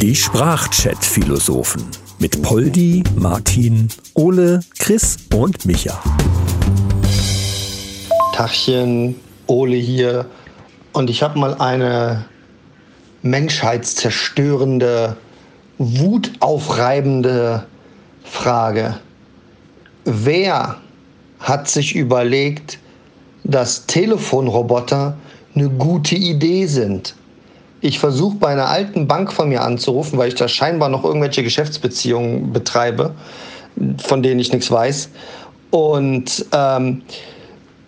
Die Sprachchat-Philosophen mit Poldi, Martin, Ole, Chris und Micha. Tachchen, Ole hier. Und ich habe mal eine menschheitszerstörende, wutaufreibende Frage. Wer hat sich überlegt, dass Telefonroboter eine gute Idee sind? Ich versuche bei einer alten Bank von mir anzurufen, weil ich da scheinbar noch irgendwelche Geschäftsbeziehungen betreibe, von denen ich nichts weiß. Und ähm,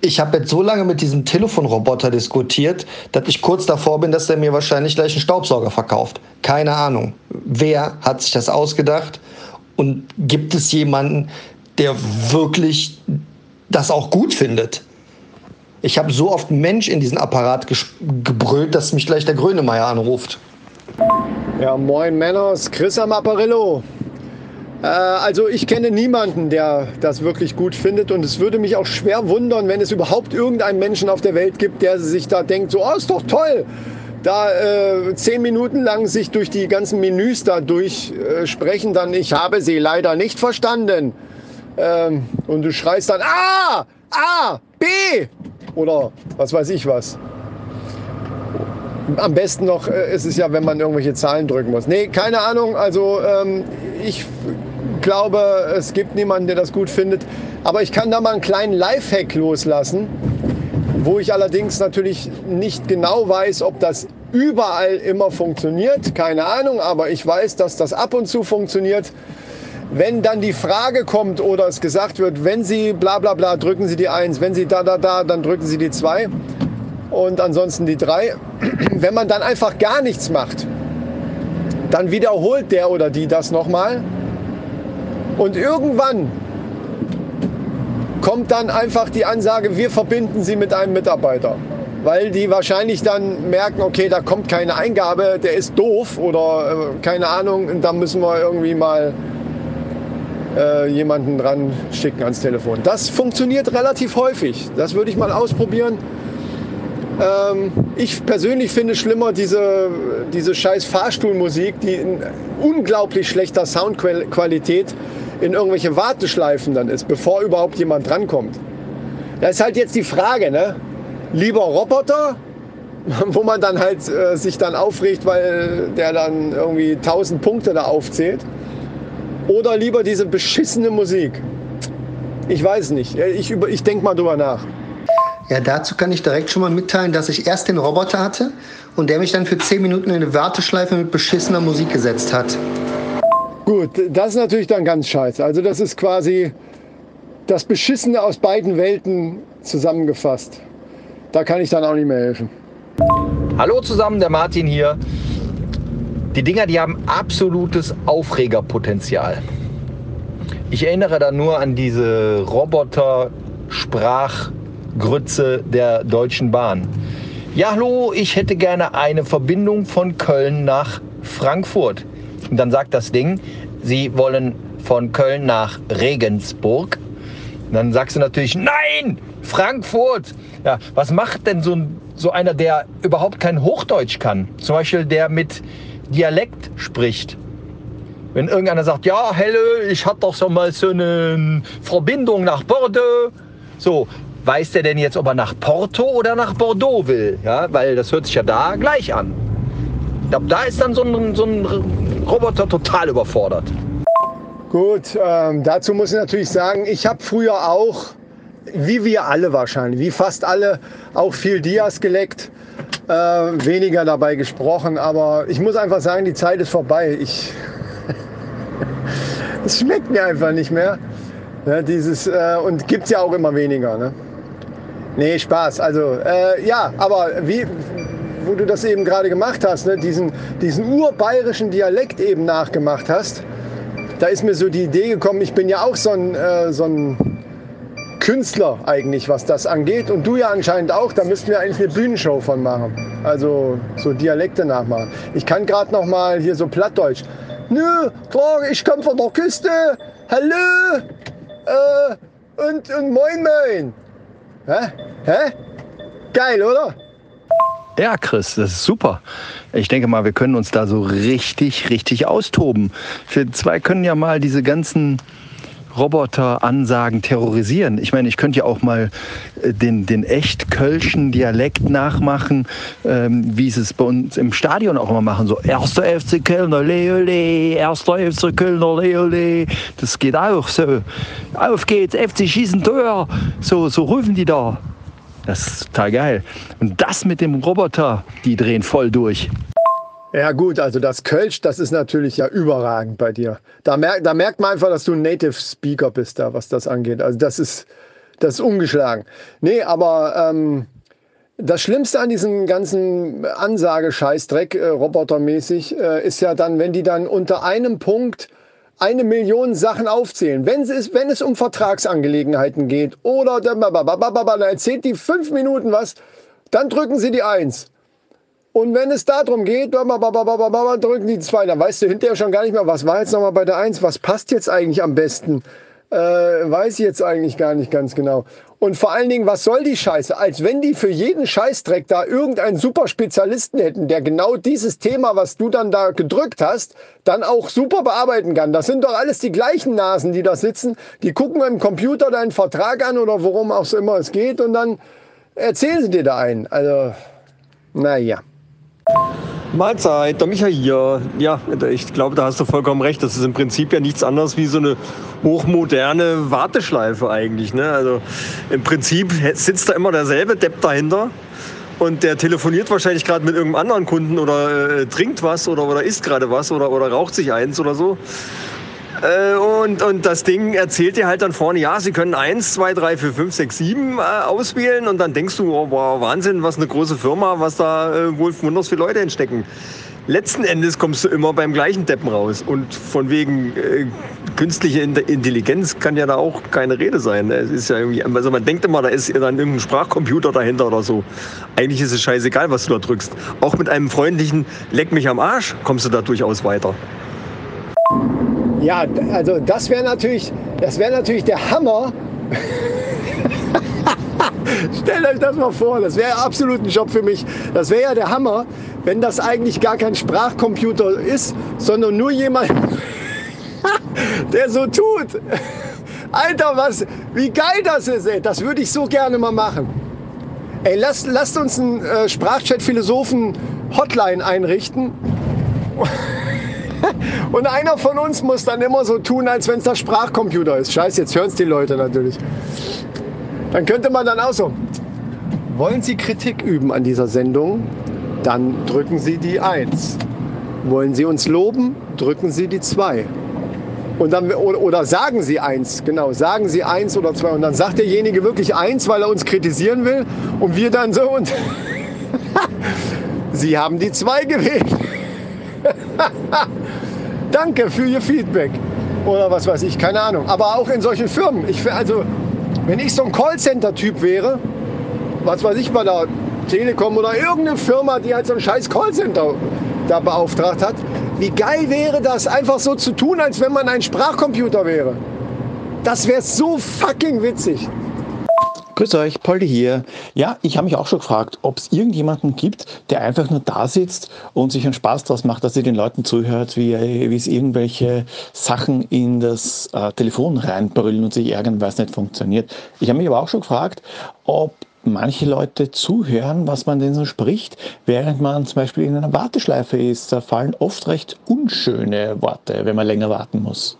ich habe jetzt so lange mit diesem Telefonroboter diskutiert, dass ich kurz davor bin, dass der mir wahrscheinlich gleich einen Staubsauger verkauft. Keine Ahnung. Wer hat sich das ausgedacht? Und gibt es jemanden, der wirklich das auch gut findet? Ich habe so oft Mensch in diesen Apparat gebrüllt, dass mich gleich der Grönemeyer anruft. Ja, moin Männers, Chris am Apparillo. Äh, also ich kenne niemanden, der das wirklich gut findet und es würde mich auch schwer wundern, wenn es überhaupt irgendeinen Menschen auf der Welt gibt, der sich da denkt, so, oh, ist doch toll, da äh, zehn Minuten lang sich durch die ganzen Menüs da durchsprechen, äh, dann ich habe sie leider nicht verstanden. Ähm, und du schreist dann A, A, B oder was weiß ich was. Am besten noch äh, ist es ja, wenn man irgendwelche Zahlen drücken muss. Nee, keine Ahnung. Also ähm, ich glaube, es gibt niemanden, der das gut findet. Aber ich kann da mal einen kleinen Lifehack loslassen, wo ich allerdings natürlich nicht genau weiß, ob das überall immer funktioniert. Keine Ahnung, aber ich weiß, dass das ab und zu funktioniert. Wenn dann die Frage kommt oder es gesagt wird, wenn Sie bla bla bla, drücken Sie die 1, wenn Sie da da da, dann drücken Sie die 2 und ansonsten die 3. Wenn man dann einfach gar nichts macht, dann wiederholt der oder die das nochmal und irgendwann kommt dann einfach die Ansage, wir verbinden Sie mit einem Mitarbeiter. Weil die wahrscheinlich dann merken, okay, da kommt keine Eingabe, der ist doof oder äh, keine Ahnung, da müssen wir irgendwie mal äh, jemanden dran schicken ans Telefon. Das funktioniert relativ häufig. Das würde ich mal ausprobieren. Ähm, ich persönlich finde schlimmer diese, diese scheiß Fahrstuhlmusik, die in unglaublich schlechter Soundqualität in irgendwelche Warteschleifen dann ist, bevor überhaupt jemand drankommt. Da ist halt jetzt die Frage, ne? Lieber Roboter, wo man dann halt äh, sich dann aufregt, weil der dann irgendwie 1000 Punkte da aufzählt oder lieber diese beschissene Musik? Ich weiß nicht. Ich, ich denke mal drüber nach. Ja, dazu kann ich direkt schon mal mitteilen, dass ich erst den Roboter hatte und der mich dann für 10 Minuten in eine Warteschleife mit beschissener Musik gesetzt hat. Gut, das ist natürlich dann ganz scheiße. Also das ist quasi das Beschissene aus beiden Welten zusammengefasst. Da kann ich dann auch nicht mehr helfen. Hallo zusammen, der Martin hier. Die Dinger, die haben absolutes Aufregerpotenzial. Ich erinnere da nur an diese Roboter-Sprachgrütze der Deutschen Bahn. Ja, hallo, ich hätte gerne eine Verbindung von Köln nach Frankfurt. Und dann sagt das Ding, Sie wollen von Köln nach Regensburg. Und dann sagst du natürlich, nein, Frankfurt. Ja, was macht denn so, so einer, der überhaupt kein Hochdeutsch kann? Zum Beispiel der mit Dialekt spricht. Wenn irgendeiner sagt, ja, Helle, ich hatte doch schon mal so eine Verbindung nach Bordeaux. So, weiß der denn jetzt, ob er nach Porto oder nach Bordeaux will? Ja, weil das hört sich ja da gleich an. Ich glaube, da ist dann so ein, so ein Roboter total überfordert. Gut, ähm, dazu muss ich natürlich sagen, ich habe früher auch, wie wir alle wahrscheinlich, wie fast alle, auch viel Dias geleckt äh, weniger dabei gesprochen. Aber ich muss einfach sagen, die Zeit ist vorbei. Ich es schmeckt mir einfach nicht mehr. Ja, dieses, äh, und gibt es ja auch immer weniger. Ne? Nee, Spaß. Also, äh, ja, aber wie, wo du das eben gerade gemacht hast, ne, diesen, diesen urbayerischen Dialekt eben nachgemacht hast, da ist mir so die Idee gekommen, ich bin ja auch so ein, äh, so ein Künstler eigentlich, was das angeht. Und du ja anscheinend auch. Da müssten wir eigentlich eine Bühnenshow von machen. Also so Dialekte nachmachen. Ich kann gerade noch mal hier so Plattdeutsch. Nö, klar, ich komme von der Küste. Hallo. Äh, und, und moin moin. Hä? Hä? Geil, oder? Ja, Chris, das ist super. Ich denke mal, wir können uns da so richtig, richtig austoben. Wir zwei können ja mal diese ganzen Roboter-Ansagen terrorisieren. Ich meine, ich könnte ja auch mal äh, den, den echt kölschen Dialekt nachmachen, ähm, wie sie es bei uns im Stadion auch immer machen. So, erster FC Kölner, Leole, erster FC Kölner, Leole. Das geht auch so. Auf geht's, FC schießen Tor. So, so rufen die da. Das ist total geil. Und das mit dem Roboter, die drehen voll durch. Ja gut, also das Kölsch, das ist natürlich ja überragend bei dir. Da, merkt, da merkt man einfach, dass du ein Native Speaker bist da, was das angeht. Also das ist, das ist ungeschlagen. Nee, aber ähm, das Schlimmste an diesem ganzen Ansagescheißdreck, äh, robotermäßig, äh, ist ja dann, wenn die dann unter einem Punkt eine Million Sachen aufzählen. Wenn es, wenn es um Vertragsangelegenheiten geht oder dann erzählt die fünf Minuten was, dann drücken sie die Eins. Und wenn es darum geht, drücken die zwei, dann weißt du hinterher schon gar nicht mehr, was war jetzt nochmal bei der Eins, was passt jetzt eigentlich am besten. Äh, weiß ich jetzt eigentlich gar nicht ganz genau. Und vor allen Dingen, was soll die Scheiße? Als wenn die für jeden Scheißdreck da irgendeinen super Spezialisten hätten, der genau dieses Thema, was du dann da gedrückt hast, dann auch super bearbeiten kann. Das sind doch alles die gleichen Nasen, die da sitzen. Die gucken im Computer deinen Vertrag an oder worum auch immer es geht und dann erzählen sie dir da einen. Also, naja. Mahlzeit, der Micha hier. Ja, ich glaube, da hast du vollkommen recht. Das ist im Prinzip ja nichts anderes wie so eine hochmoderne Warteschleife eigentlich. Ne? Also im Prinzip sitzt da immer derselbe Depp dahinter und der telefoniert wahrscheinlich gerade mit irgendeinem anderen Kunden oder äh, trinkt was oder, oder isst gerade was oder, oder raucht sich eins oder so. Äh, und, und das Ding erzählt dir halt dann vorne, ja, sie können 1, 2, 3, 4, 5, 6, 7 äh, auswählen und dann denkst du, oh, wow, Wahnsinn, was eine große Firma, was da äh, wohl wunders viele Leute entstecken. Letzten Endes kommst du immer beim gleichen Deppen raus. Und von wegen äh, künstliche Intelligenz kann ja da auch keine Rede sein. Es ist ja irgendwie, also man denkt immer, da ist dann irgendein Sprachcomputer dahinter oder so. Eigentlich ist es scheißegal, was du da drückst. Auch mit einem freundlichen Leck mich am Arsch kommst du da durchaus weiter. Ja, also das wäre natürlich, das wäre natürlich der Hammer. Stellt euch das mal vor, das wäre absolut ein Job für mich. Das wäre ja der Hammer, wenn das eigentlich gar kein Sprachcomputer ist, sondern nur jemand, der so tut. Alter, was, wie geil das ist, ey. Das würde ich so gerne mal machen. Ey, lasst, lasst uns einen äh, Sprachchat-Philosophen-Hotline einrichten. Und einer von uns muss dann immer so tun, als wenn es der Sprachcomputer ist. Scheiße, jetzt hören es die Leute natürlich. Dann könnte man dann auch so, wollen Sie Kritik üben an dieser Sendung? Dann drücken Sie die 1. Wollen Sie uns loben? Drücken Sie die 2. Und dann, oder, sagen Sie eins, genau, sagen Sie eins oder zwei. Und dann sagt derjenige wirklich eins, weil er uns kritisieren will. Und wir dann so und Sie haben die zwei gewählt. Danke für Ihr Feedback. Oder was weiß ich, keine Ahnung. Aber auch in solchen Firmen. Ich, also, wenn ich so ein Callcenter-Typ wäre, was weiß ich bei der Telekom oder irgendeine Firma, die halt so ein scheiß Callcenter da beauftragt hat, wie geil wäre das, einfach so zu tun, als wenn man ein Sprachcomputer wäre. Das wäre so fucking witzig. Grüß euch, Poldi hier. Ja, ich habe mich auch schon gefragt, ob es irgendjemanden gibt, der einfach nur da sitzt und sich einen Spaß daraus macht, dass er den Leuten zuhört, wie, wie es irgendwelche Sachen in das äh, Telefon reinbrüllen und sich ärgern, weil es nicht funktioniert. Ich habe mich aber auch schon gefragt, ob manche Leute zuhören, was man denn so spricht, während man zum Beispiel in einer Warteschleife ist. Da fallen oft recht unschöne Worte, wenn man länger warten muss.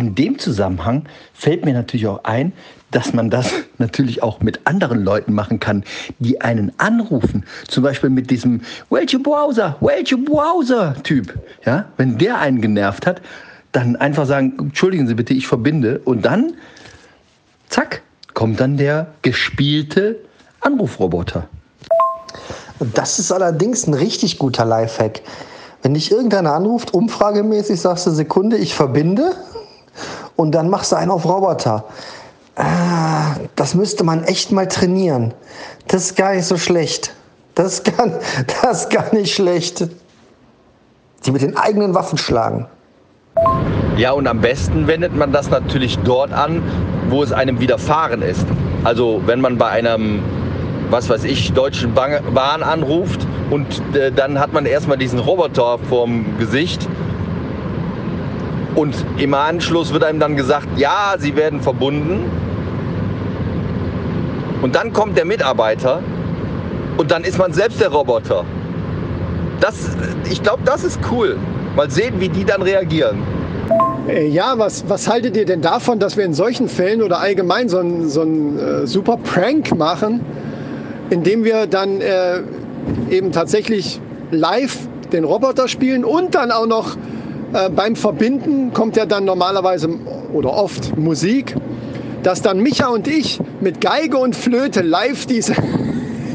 In dem Zusammenhang fällt mir natürlich auch ein, dass man das natürlich auch mit anderen Leuten machen kann, die einen anrufen. Zum Beispiel mit diesem Welche Browser, welche Browser-Typ. Ja, wenn der einen genervt hat, dann einfach sagen, entschuldigen Sie bitte, ich verbinde. Und dann, zack, kommt dann der gespielte Anrufroboter. Das ist allerdings ein richtig guter Lifehack. Wenn dich irgendeiner anruft, umfragemäßig sagst du Sekunde, ich verbinde und dann machst du einen auf Roboter. Ah, das müsste man echt mal trainieren. Das ist gar nicht so schlecht. Das ist gar, das gar nicht schlecht. Die mit den eigenen Waffen schlagen. Ja, und am besten wendet man das natürlich dort an, wo es einem widerfahren ist. Also wenn man bei einem was weiß ich, Deutschen Bahn anruft und äh, dann hat man erstmal diesen Roboter vorm Gesicht. Und im Anschluss wird einem dann gesagt, ja, sie werden verbunden. Und dann kommt der Mitarbeiter und dann ist man selbst der Roboter. Das, ich glaube, das ist cool. Mal sehen, wie die dann reagieren. Äh, ja, was, was haltet ihr denn davon, dass wir in solchen Fällen oder allgemein so einen so äh, super Prank machen, indem wir dann äh, eben tatsächlich live den Roboter spielen und dann auch noch äh, beim Verbinden kommt ja dann normalerweise oder oft Musik, dass dann Micha und ich mit Geige und Flöte live diese,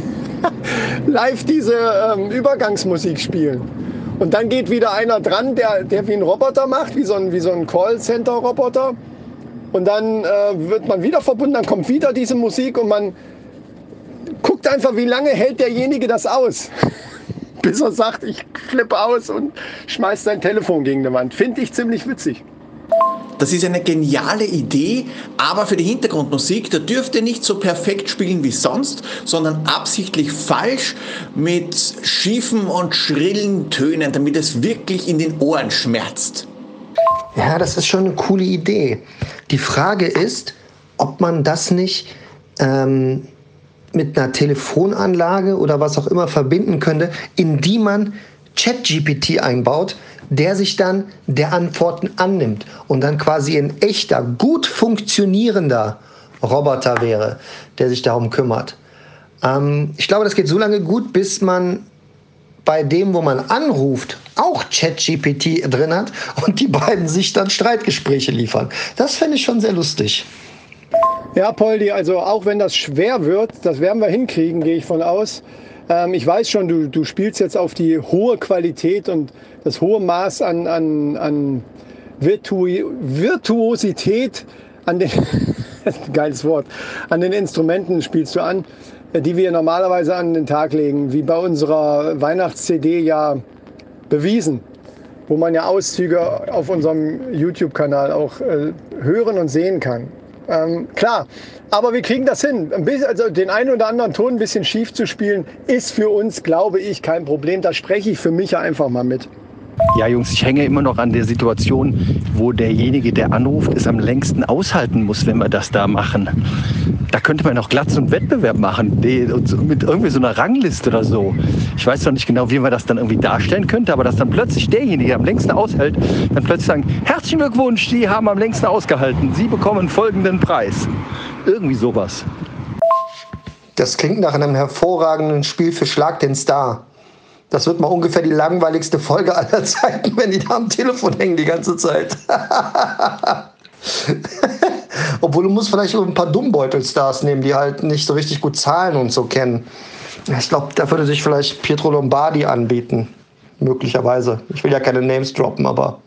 live diese ähm, Übergangsmusik spielen. Und dann geht wieder einer dran, der, der wie ein Roboter macht, wie so ein, so ein Callcenter-Roboter. Und dann äh, wird man wieder verbunden, dann kommt wieder diese Musik und man guckt einfach, wie lange hält derjenige das aus. Bis er sagt, ich flippe aus und schmeißt sein Telefon gegen die Wand. Finde ich ziemlich witzig. Das ist eine geniale Idee, aber für die Hintergrundmusik, da dürft ihr nicht so perfekt spielen wie sonst, sondern absichtlich falsch mit schiefen und schrillen Tönen, damit es wirklich in den Ohren schmerzt. Ja, das ist schon eine coole Idee. Die Frage ist, ob man das nicht ähm, mit einer Telefonanlage oder was auch immer verbinden könnte, in die man ChatGPT einbaut, der sich dann der Antworten annimmt und dann quasi ein echter, gut funktionierender Roboter wäre, der sich darum kümmert. Ähm, ich glaube, das geht so lange gut, bis man bei dem, wo man anruft, auch ChatGPT drin hat und die beiden sich dann Streitgespräche liefern. Das fände ich schon sehr lustig. Ja, Poldi, also auch wenn das schwer wird, das werden wir hinkriegen, gehe ich von aus. Ähm, ich weiß schon, du, du spielst jetzt auf die hohe Qualität und das hohe Maß an, an, an Virtu Virtuosität an den, geiles Wort, an den Instrumenten spielst du an, die wir normalerweise an den Tag legen, wie bei unserer Weihnachts-CD ja bewiesen, wo man ja Auszüge auf unserem YouTube-Kanal auch äh, hören und sehen kann. Ähm, klar, aber wir kriegen das hin. Ein bisschen, also den einen oder anderen Ton ein bisschen schief zu spielen, ist für uns, glaube ich, kein Problem. Da spreche ich für mich einfach mal mit. Ja, Jungs, ich hänge immer noch an der Situation, wo derjenige, der anruft, es am längsten aushalten muss, wenn wir das da machen. Da könnte man auch so einen Wettbewerb machen, mit irgendwie so einer Rangliste oder so. Ich weiß noch nicht genau, wie man das dann irgendwie darstellen könnte, aber dass dann plötzlich derjenige, der am längsten aushält, dann plötzlich sagen, herzlichen Glückwunsch, Sie haben am längsten ausgehalten, Sie bekommen folgenden Preis. Irgendwie sowas. Das klingt nach einem hervorragenden Spiel für Schlag den Star. Das wird mal ungefähr die langweiligste Folge aller Zeiten, wenn die da am Telefon hängen die ganze Zeit. Obwohl du musst vielleicht ein paar Dummbeutelstars nehmen, die halt nicht so richtig gut Zahlen und so kennen. Ich glaube, da würde sich vielleicht Pietro Lombardi anbieten. Möglicherweise. Ich will ja keine Names droppen, aber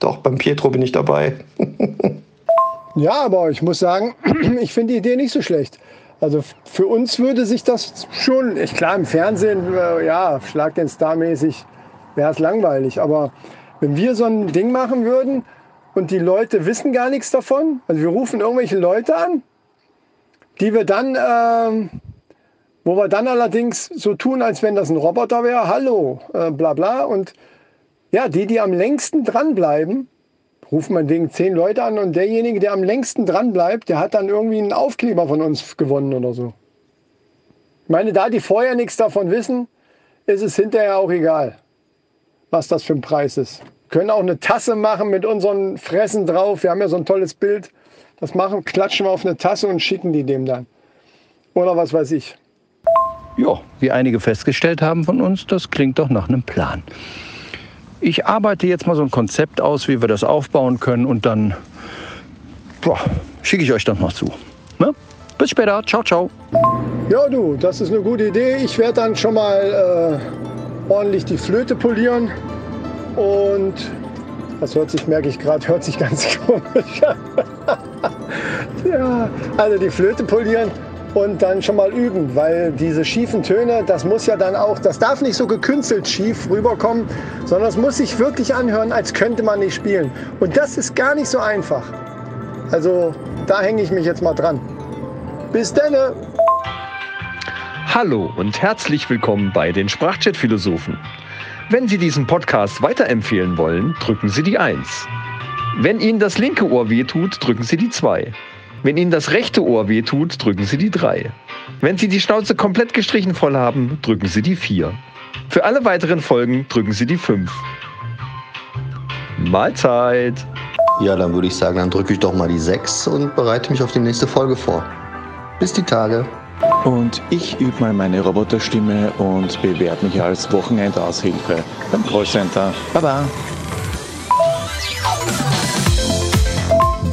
doch, beim Pietro bin ich dabei. ja, aber ich muss sagen, ich finde die Idee nicht so schlecht. Also für uns würde sich das schon, ich, klar im Fernsehen, äh, ja, Schlag den Star mäßig wäre es langweilig. Aber wenn wir so ein Ding machen würden und die Leute wissen gar nichts davon, also wir rufen irgendwelche Leute an, die wir dann, äh, wo wir dann allerdings so tun, als wenn das ein Roboter wäre, hallo, äh, bla bla. Und ja, die, die am längsten dranbleiben, ruft man wegen zehn Leute an und derjenige, der am längsten dran bleibt, der hat dann irgendwie einen Aufkleber von uns gewonnen oder so. Ich meine, da die vorher nichts davon wissen, ist es hinterher auch egal, was das für ein Preis ist. Wir können auch eine Tasse machen mit unseren Fressen drauf. Wir haben ja so ein tolles Bild. Das machen, klatschen wir auf eine Tasse und schicken die dem dann. Oder was weiß ich. Ja, wie einige festgestellt haben von uns, das klingt doch nach einem Plan. Ich arbeite jetzt mal so ein Konzept aus, wie wir das aufbauen können und dann schicke ich euch dann mal zu. Ne? Bis später. Ciao, ciao. Ja, du, das ist eine gute Idee. Ich werde dann schon mal äh, ordentlich die Flöte polieren. Und das hört sich, merke ich gerade, hört sich ganz komisch an. ja, also die Flöte polieren und dann schon mal üben, weil diese schiefen Töne, das muss ja dann auch, das darf nicht so gekünstelt schief rüberkommen, sondern es muss sich wirklich anhören, als könnte man nicht spielen. Und das ist gar nicht so einfach. Also da hänge ich mich jetzt mal dran. Bis denne! Hallo und herzlich willkommen bei den Sprachchat-Philosophen. Wenn Sie diesen Podcast weiterempfehlen wollen, drücken Sie die 1. Wenn Ihnen das linke Ohr wehtut, drücken Sie die 2. Wenn Ihnen das rechte Ohr wehtut, drücken Sie die 3. Wenn Sie die Schnauze komplett gestrichen voll haben, drücken Sie die 4. Für alle weiteren Folgen drücken Sie die 5. Mahlzeit! Ja, dann würde ich sagen, dann drücke ich doch mal die 6 und bereite mich auf die nächste Folge vor. Bis die Tage. Und ich übe mal meine Roboterstimme und bewerbe mich als Wochenendaushilfe beim Callcenter. Baba!